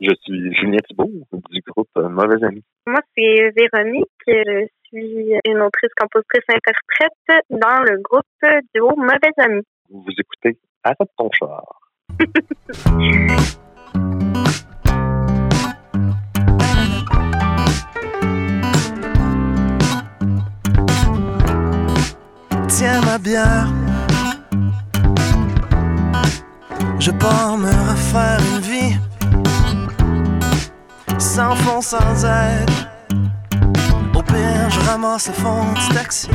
Je suis Julien Thibault du groupe Mauvais Amis. Moi, c'est Véronique. Je suis une autrice, compositrice, interprète dans le groupe duo Mauvais Amis. Vous écoutez Arrête ton char. Tiens ma bière. Je pars me refaire une vie sans fond, sans aide. Au pire, je ramasse le fond du taxi.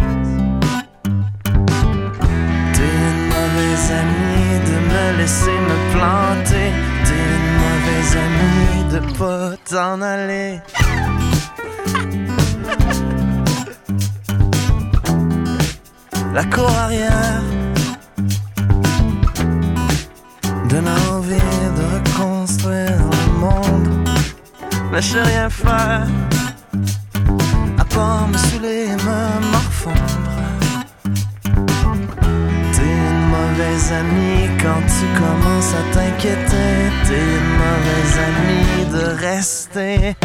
T'es une mauvaise amie de me laisser me planter. T'es une mauvaise amie de pas t'en aller. La cour arrière Mais je rien faire à part me saouler et me morfondre. T'es une mauvaise amie quand tu commences à t'inquiéter. T'es une mauvaise amie de rester.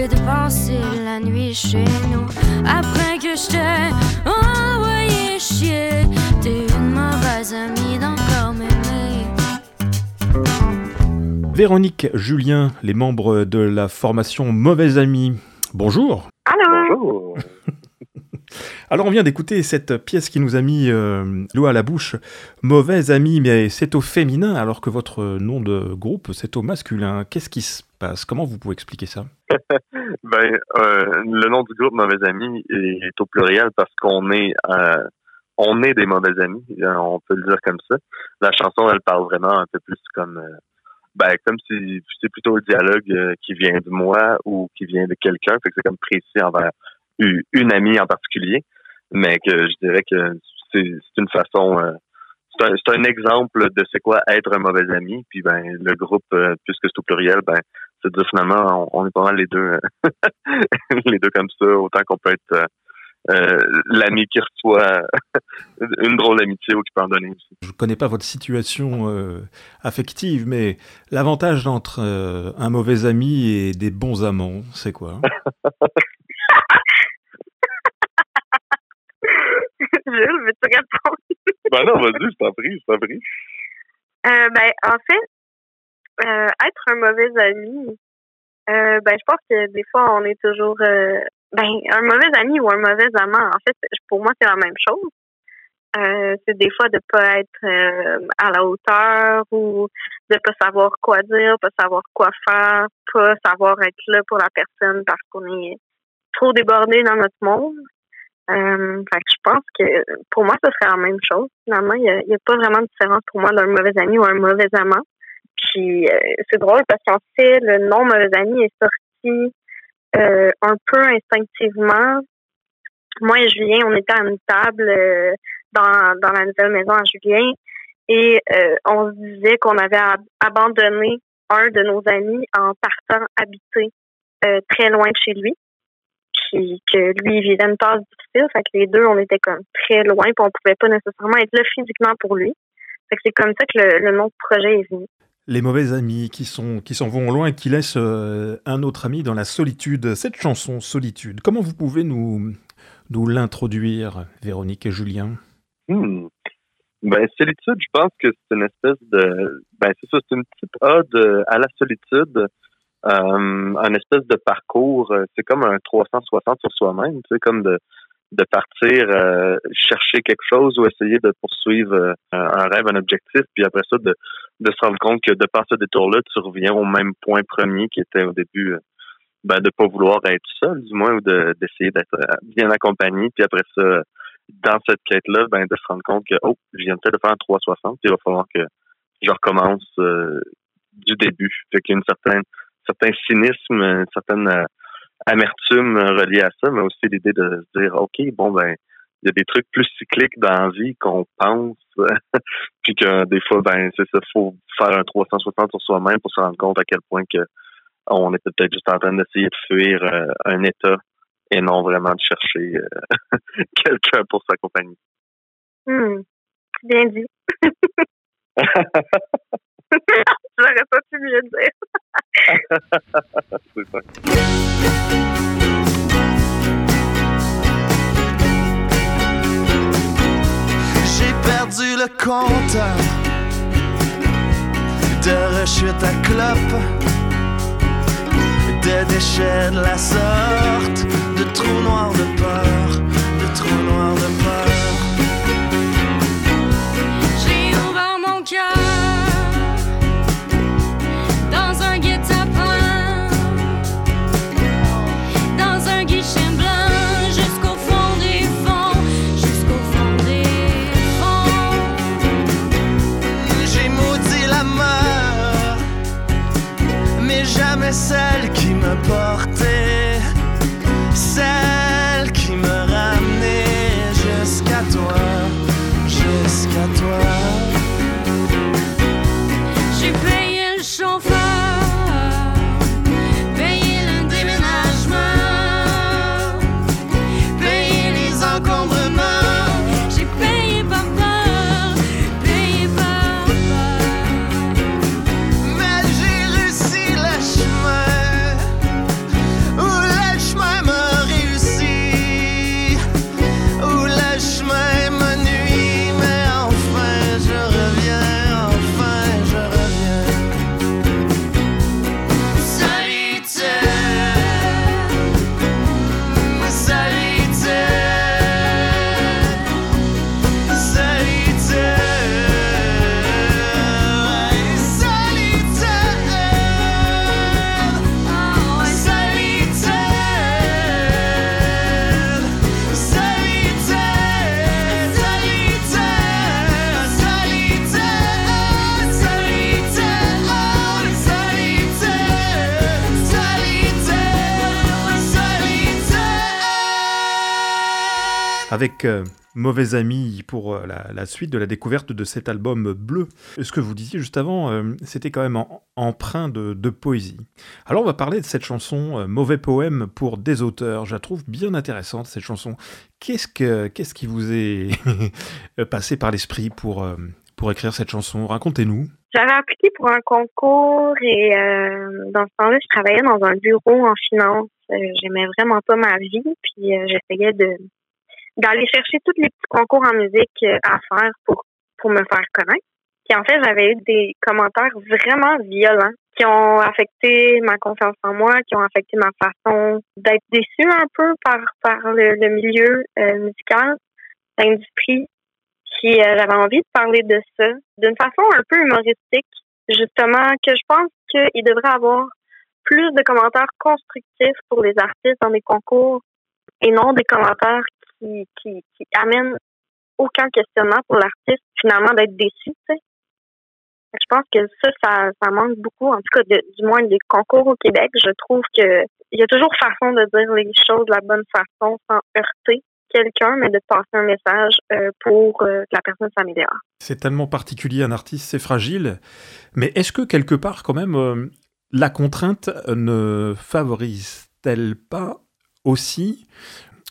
Et de passer la nuit chez nous. Après que je t'ai envoyé chier, t'es une mauvaise amie d'encore m'aimer. Véronique, Julien, les membres de la formation Mauvais Amis. Bonjour. Allô? Bonjour. Alors on vient d'écouter cette pièce qui nous a mis euh, l'eau à la bouche. Mauvais Amis, mais c'est au féminin alors que votre nom de groupe c'est au masculin. Qu'est-ce qui se Comment vous pouvez expliquer ça? Ben, euh, le nom du groupe Mauvais Amis est, au pluriel parce qu'on est euh, on est des mauvais amis, euh, on peut le dire comme ça. La chanson, elle parle vraiment un peu plus comme euh, ben comme si c'est plutôt un dialogue qui vient de moi ou qui vient de quelqu'un, fait que c'est comme précis envers u- une amie en particulier, mais que je dirais que c'est une façon c'est un, un exemple de c'est quoi être un mauvais ami, puis ben le groupe puisque c'est au pluriel, ben c'est dire finalement on, on est pas mal les deux euh, les deux comme ça, autant qu'on peut être euh, euh, l'ami qui reçoit une drôle d'amitié ou qui peut en donner aussi. Je ne connais pas votre situation euh, affective, mais l'avantage entre euh, un mauvais ami et des bons amants, c'est quoi Jules, veux-tu répondre? Ben non, vas-y, je t'en prie, je t'en prie. Euh, ben, en fait, euh, être un mauvais ami, euh, ben, je pense que des fois, on est toujours, euh, ben, un mauvais ami ou un mauvais amant, en fait, pour moi, c'est la même chose. C'est des fois de pas être à la hauteur ou de pas savoir quoi dire, pas savoir quoi faire, pas savoir être là pour la personne parce qu'on est trop débordé dans notre monde. Fait je pense que pour moi, ce serait la même chose. Finalement, il n'y a pas vraiment de différence pour moi d'un mauvais ami ou un mauvais amant. Puis euh, c'est drôle parce qu'en fait, le nom mauvais ami est sorti euh, un peu instinctivement. Moi et Julien, on était à une table euh, dans, dans la nouvelle maison à Julien et on se disait qu'on avait ab- abandonné un de nos amis en partant habiter très loin de chez lui puis que lui il vivait une passe difficile. Fait que les deux, on était comme très loin, puis on pouvait pas nécessairement être là physiquement pour lui. Fait que c'est comme ça que le, nom du projet est venu. Les mauvais amis qui sont qui s'en vont loin et qui laissent euh, un autre ami dans la solitude. Cette chanson Solitude, comment vous pouvez nous nous l'introduire, Véronique et Julien? Hmm. Ben, solitude, je pense que c'est une espèce de, ben, c'est ça, c'est une petite ode à la solitude, euh, un espèce de parcours, euh, c'est comme un 360 sur soi-même, tu comme de, de partir euh, chercher quelque chose ou essayer de poursuivre euh, un rêve, un objectif, puis après ça, de, de se rendre compte que de par ce détour-là, tu reviens au même point premier qui était au début, euh, ben, de pas vouloir être seul, du moins, ou de, d'essayer d'être euh, bien accompagné, puis après ça, dans cette quête-là, ben, de se rendre compte que, oh, je viens peut-être de faire un 360, puis il va falloir que je recommence euh, du début. Fait qu'il y a une certaine, certain cynisme, une certaine amertume reliée à ça, mais aussi l'idée de se dire, OK, bon, ben, il y a des trucs plus cycliques dans la vie qu'on pense. puis que des fois, ben, c'est ça, faut faire un 360 sur soi-même pour se rendre compte à quel point que on était peut-être juste en train d'essayer de fuir euh, un état et non vraiment de chercher euh, quelqu'un pour s'accompagner. Hmm. Bien dit. J'aurais pas pu mieux dire. c'est ça. J'ai perdu le compteur de rechute à clope, de déchets de la sorte, de trous noirs de peur, de trous noirs de peur. J'ai ouvert mon cœur Avec euh, Mauvais Ami pour euh, la, suite de la découverte de cet album bleu. Ce que vous disiez juste avant, euh, c'était quand même en- empreint de, poésie. Alors on va parler de cette chanson euh, Mauvais poème pour des auteurs. Je la trouve bien intéressante cette chanson. Qu'est-ce, que, qu'est-ce qui vous est passé par l'esprit pour, euh, pour écrire cette chanson? Racontez-nous. J'avais appliqué pour un concours et euh, dans ce temps-là, je travaillais dans un bureau en finance. Euh, J'aimais vraiment pas ma vie, puis euh, j'essayais de d'aller chercher tous les petits concours en musique euh, à faire pour pour me faire connaître. Puis en fait, j'avais eu des commentaires vraiment violents qui ont affecté ma confiance en moi, qui ont affecté ma façon d'être déçue un peu par par le, milieu euh, musical, l'industrie. Puis euh, j'avais envie de parler de ça d'une façon un peu humoristique, justement, que je pense qu'il devrait avoir plus de commentaires constructifs pour les artistes dans les concours et non des commentaires qui, amènent aucun questionnement pour l'artiste, finalement, d'être déçu. Je pense que ça, ça, manque beaucoup, en tout cas, du moins des concours au Québec. Je trouve que il y a toujours façon de dire les choses de la bonne façon sans heurter quelqu'un, mais de passer un message euh, pour euh, que la personne s'améliore. C'est tellement particulier un artiste, c'est fragile. Mais est-ce que quelque part, quand même, euh, la contrainte ne favorise-t-elle pas aussi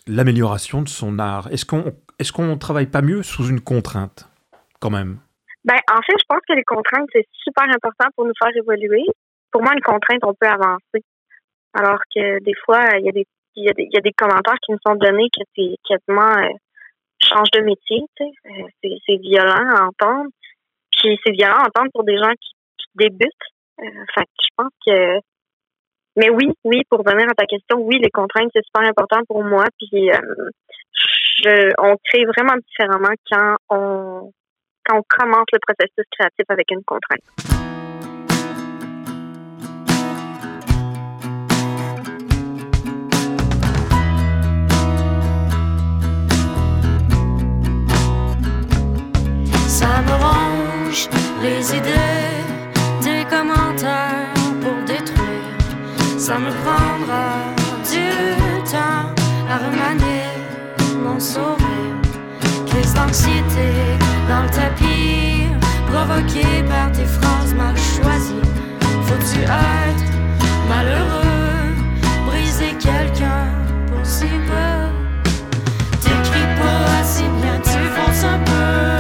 l'amélioration de son art Est-ce qu'on est-ce qu'on travaille pas mieux sous une contrainte, quand même? Ben, en fait, je pense que les contraintes, c'est super important pour nous faire évoluer. Pour moi, une contrainte, on peut avancer. Alors que des fois, il y a des, y a des, commentaires qui nous sont donnés que c'est quasiment euh, change de métier, tu. Euh, c'est, violent à entendre. Puis c'est violent à entendre pour des gens qui, débutent. Euh, fait je pense que mais oui, oui, pour revenir à ta question, oui, les contraintes, c'est super important pour moi. Puis euh, on crée vraiment différemment quand on quand on commence le processus créatif avec une contrainte. Ça me ronge les idées, Ça me prendra du temps à remanier mon sourire. l'anxiété dans le tapis, provoquée par tes phrases mal choisies. Faut-tu être malheureux, briser quelqu'un pour si peu? T'écris pas assez bien, tu fonces un peu.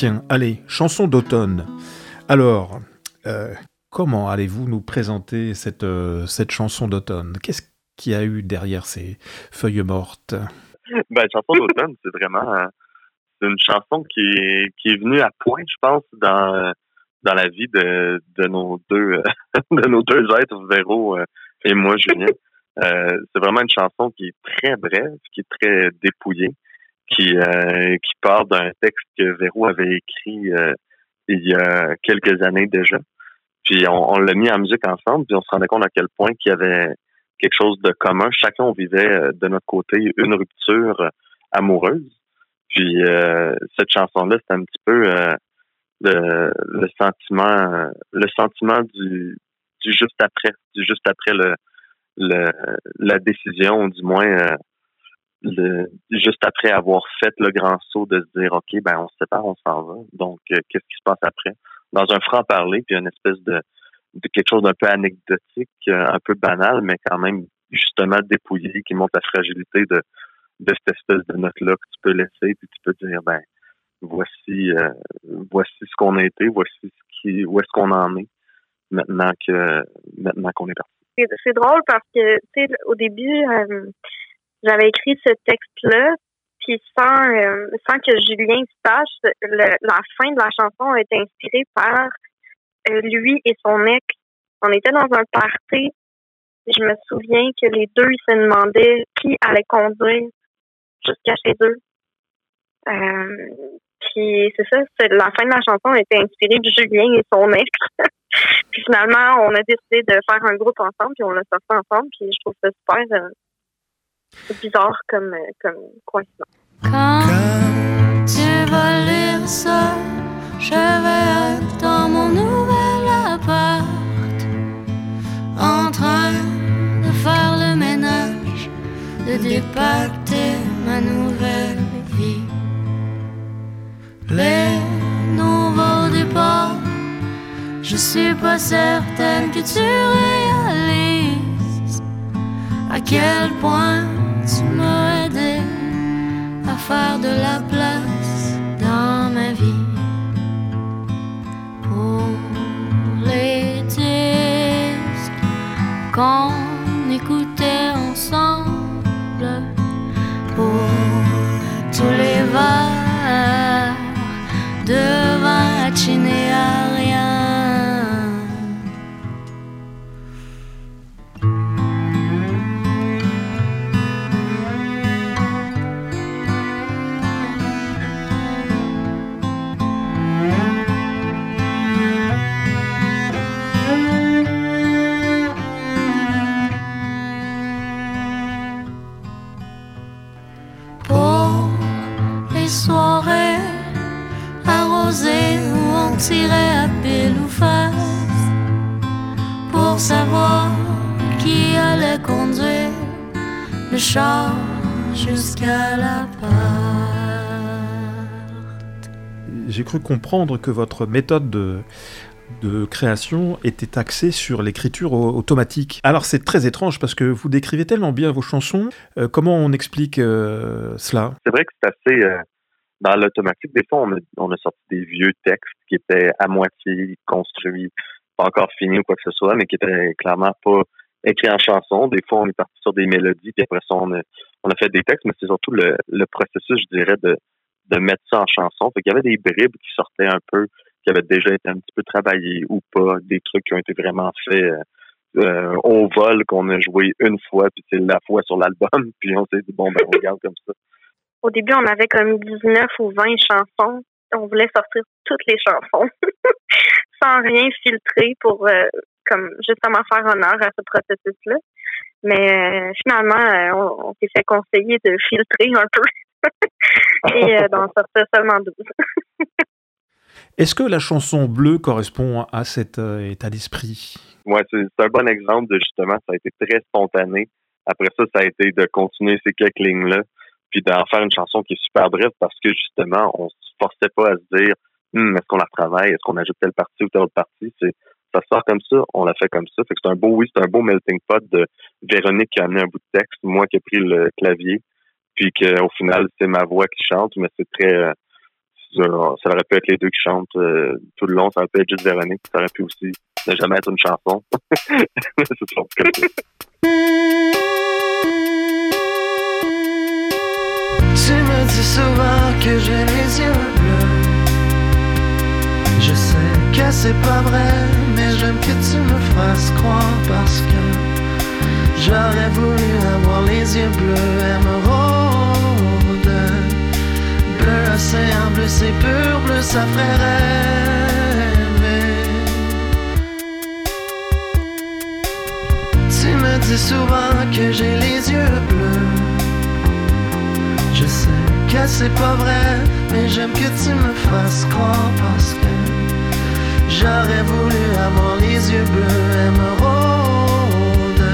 Tiens, allez, chanson d'automne. Alors, euh, comment allez-vous nous présenter cette, euh, cette chanson d'automne? Qu'est-ce qu'il y a eu derrière ces feuilles mortes? Ben, chanson d'automne, c'est vraiment euh, une chanson qui est, qui est venue à point, je pense, dans, dans la vie de, de nos deux de nos deux êtres, Véro et moi, Julien. C'est vraiment une chanson qui est très brève, qui est très dépouillée, qui, euh, qui part d'un texte que Véro avait écrit euh, il y a quelques années déjà. Puis on, on l'a mis en musique ensemble, puis on se rendait compte à quel point qu'il y avait quelque chose de commun. Chacun on vivait euh, de notre côté une rupture euh, amoureuse. Puis euh, cette chanson-là, c'est un petit peu euh, le, le sentiment, le sentiment du, du juste après, du juste après le, le la décision, du moins le, juste après avoir fait le grand saut de se dire ok, ben on se sépare, on s'en va. Donc euh, qu'est-ce qui se passe après? Dans un franc parler, puis une espèce de de quelque chose d'un peu anecdotique, euh, un peu banal, mais quand même justement dépouillé, qui montre la fragilité de, de cette espèce de note-là que tu peux laisser, puis tu peux dire, ben, voici, euh, voici ce qu'on a été, voici ce qui, où est-ce qu'on en est maintenant que, maintenant qu'on est parti. C'est c'est drôle parce que, tu sais, au début, euh, j'avais écrit ce texte-là, puis sans, euh, sans que Julien sache, le- la fin de la chanson a été inspirée par euh, lui et son ex. On était dans un party. Je me souviens que les deux, ils se demandaient qui allait conduire jusqu'à chez eux. Euh, puis c'est ça, c'est la fin de la chanson a été inspirée de Julien et son ex. puis finalement, on a décidé de faire un groupe ensemble, puis on l'a sorti ensemble, puis je trouve ça super euh, bizarre comme, euh, comme coïncidence. Quand tu vas lire ça, je vais être dans mon nouvel appart, en train de faire le ménage, de dépacter ma nouvelle vie. Les nouveaux départs, je suis pas certaine que tu réalises à quel point tu m'as aidé à faire de la place dans ma vie pour les disques qu'on écoutait ensemble pour tous les verres de vin. Char jusqu'à la part. J'ai cru comprendre que votre méthode de, de création était axée sur l'écriture au- automatique. Alors c'est très étrange parce que vous décrivez tellement bien vos chansons. Euh, comment on explique euh, cela? C'est vrai que c'est assez euh, dans l'automatique. Des fois, on a, on a sorti des vieux textes qui étaient à moitié construits, pas encore finis ou quoi que ce soit, mais qui étaient clairement pas écrits en chanson. Des fois, on est parti sur des mélodies, puis après ça, on a, on a fait des textes, mais c'est surtout le, le processus, je dirais, de, de mettre ça en chanson. Fait qu'il y avait des bribes qui sortaient un peu, qui avaient déjà été un petit peu travaillés ou pas, des trucs qui ont été vraiment faits euh, euh, au vol, qu'on a joué une fois, puis c'est la fois sur l'album, puis on s'est dit, bon, ben, on regarde comme ça. Au début, on avait comme 19 ou 20 chansons. On voulait sortir toutes les chansons sans rien filtrer pour euh, comme justement faire honneur à ce processus-là. Mais euh, finalement, euh, on, on s'est fait conseiller de filtrer un peu et euh, d'en sortir seulement 12. Est-ce que la chanson bleue correspond à cet euh, état d'esprit? Ouais, c'est un bon exemple de justement, ça a été très spontané. Après ça, ça a été de continuer ces quelques lignes-là, puis d'en faire une chanson qui est super brève parce que justement, on se forçait pas à se dire Hum, est-ce qu'on la retravaille, est-ce qu'on ajoute telle partie ou telle autre partie. C'est ça sort comme ça, on l'a fait comme ça. Fait que c'est un beau, oui, c'est un beau melting pot de Véronique qui a amené un bout de texte, moi qui ai pris le clavier, puis qu'au final, c'est ma voix qui chante, mais c'est très euh, ça, aurait pu être les deux qui chantent euh, tout le long, ça aurait pu être juste Véronique, ça aurait pu aussi ne jamais être une chanson. c'est. Tu me dis souvent que j'ai les yeux bleus. Je sais que c'est pas vrai, j'aime que tu me fasses croire parce que j'aurais voulu avoir les yeux bleus, émeraude. Bleu océan, bleu c'est pur, bleu ça ferait rêver. Tu me dis souvent que j'ai les yeux bleus. Je sais que c'est pas vrai, mais j'aime que tu me fasses croire parce que j'aurais voulu avoir les yeux bleus, émeraude.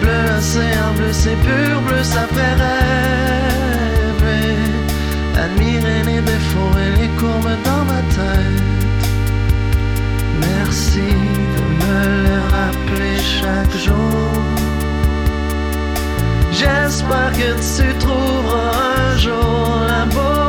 Bleu océan, bleu c'est pur, bleu ça fait rêver. Admirer les défauts et les courbes dans ma tête. Merci de me les rappeler chaque jour. J'espère que tu trouveras un jour la beauté.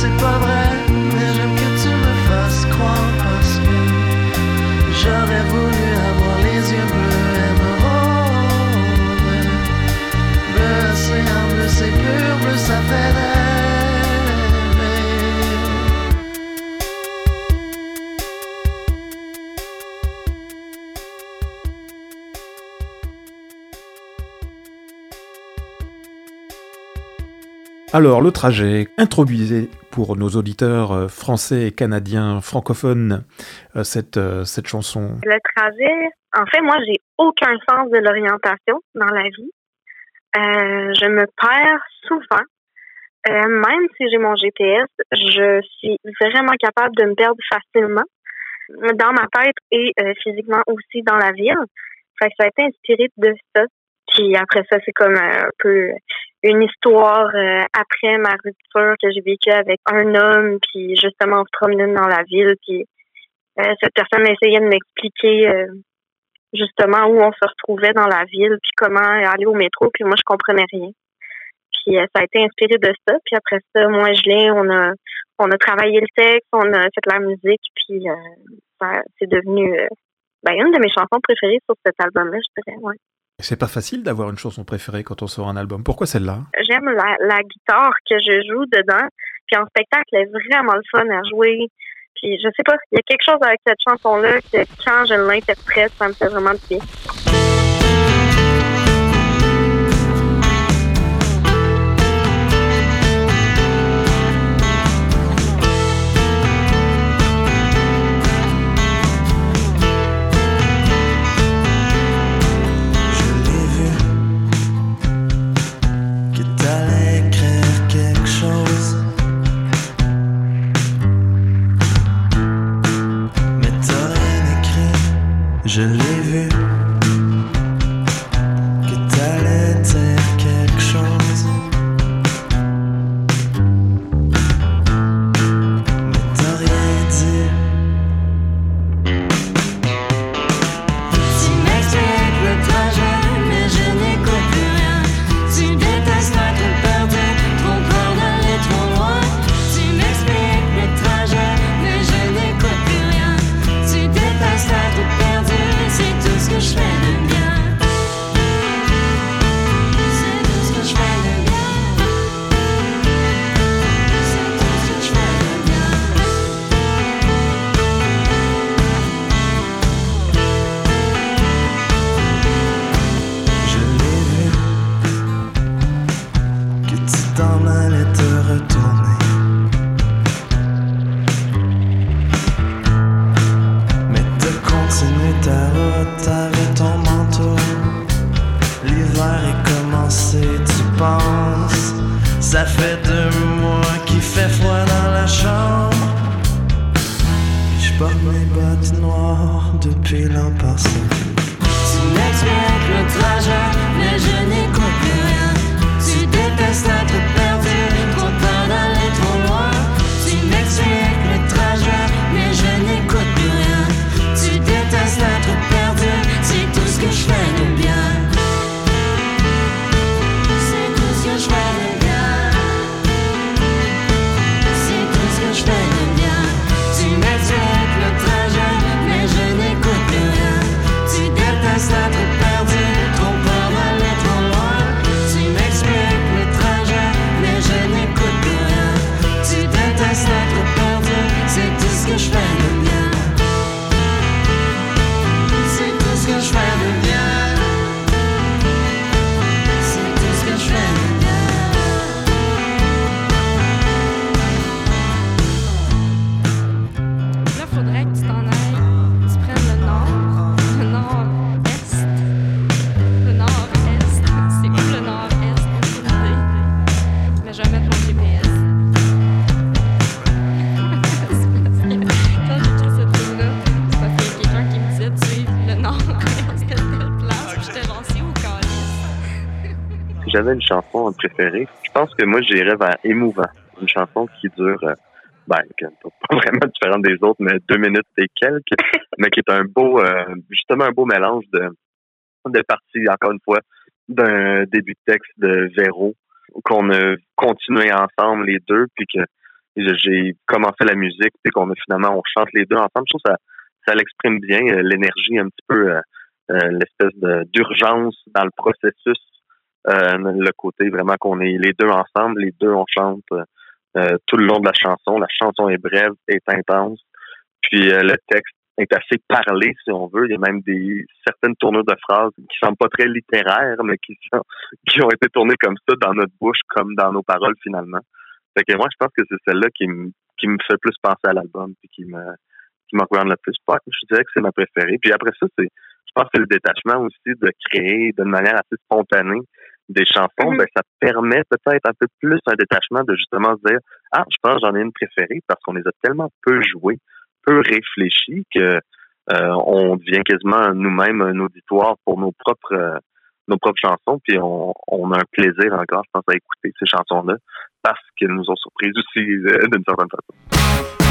C'est pas vrai, Alors, le trajet, introduisez pour nos auditeurs euh, français canadiens francophones euh, cette, euh, cette chanson. Le trajet, en fait, moi, j'ai aucun sens de l'orientation dans la vie. Je me perds souvent. Même si j'ai mon GPS, je suis vraiment capable de me perdre facilement. dans ma tête et physiquement aussi dans la ville. Fait ça a été inspiré de ça. Puis après ça, c'est comme un peu une histoire euh, après ma rupture que j'ai vécue avec un homme, puis justement on se promenait dans la ville, puis euh, cette personne essayait de m'expliquer euh, justement où on se retrouvait dans la ville, puis comment aller au métro, puis moi je comprenais rien. Puis ça a été inspiré de ça. Puis après ça, moi je l'ai, on a on a travaillé le texte, on a fait la musique, puis c'est devenu ben, une de mes chansons préférées sur cet album-là, je dirais, ouais. C'est pas facile d'avoir une chanson préférée quand on sort un album. Pourquoi celle-là? J'aime la, la, guitare que je joue dedans. Puis en spectacle, elle est vraiment le fun à jouer. Puis je sais pas, il y a quelque chose avec cette chanson-là que quand je l'interprète, ça me fait vraiment du bien. porte mes bottes noires depuis l'impasse. Tu n'expliques le trajet, mais je n'y comprends rien. Tu détestes être père. J'avais une chanson préférée, je pense que moi, j'irais vers Émouvant. Une chanson qui dure, euh, ben, pas vraiment différente des autres, mais deux minutes et quelques, mais qui est un beau, euh, justement un beau mélange de, de parties, encore une fois, d'un début de texte de Véro, qu'on a continué ensemble les deux, puis que j'ai commencé la musique, puis qu'on a finalement, on chante les deux ensemble. Je trouve que ça, ça l'exprime bien, euh, l'énergie un petit peu, l'espèce d'urgence dans le processus le côté vraiment qu'on est les deux ensemble, les deux on chante euh, tout le long de la chanson. La chanson est brève, est intense, puis euh, le texte est assez parlé si on veut. Il y a même des certaines tournures de phrases qui sont pas très littéraires, mais qui sont qui ont été tournées comme ça dans notre bouche, comme dans nos paroles finalement. Fait que moi, je pense que c'est celle-là qui me qui me fait plus penser à l'album, puis qui me qui le plus. Je dirais que c'est ma préférée. Puis après ça, c'est je pense que c'est le détachement aussi de créer d'une manière assez spontanée des chansons, ben, ça permet peut-être un peu plus un détachement de justement se dire Ah, je pense j'en ai une préférée parce qu'on les a tellement peu jouées peu réfléchi que euh, on devient quasiment nous-mêmes un auditoire pour nos propres euh, nos propres chansons, puis on, on, a un plaisir encore, je pense, à écouter ces chansons-là parce qu'elles nous ont surpris aussi euh, d'une certaine façon.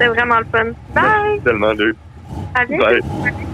C'était vraiment le fun. Bye! Merci tellement, Luc. À bientôt. Bye.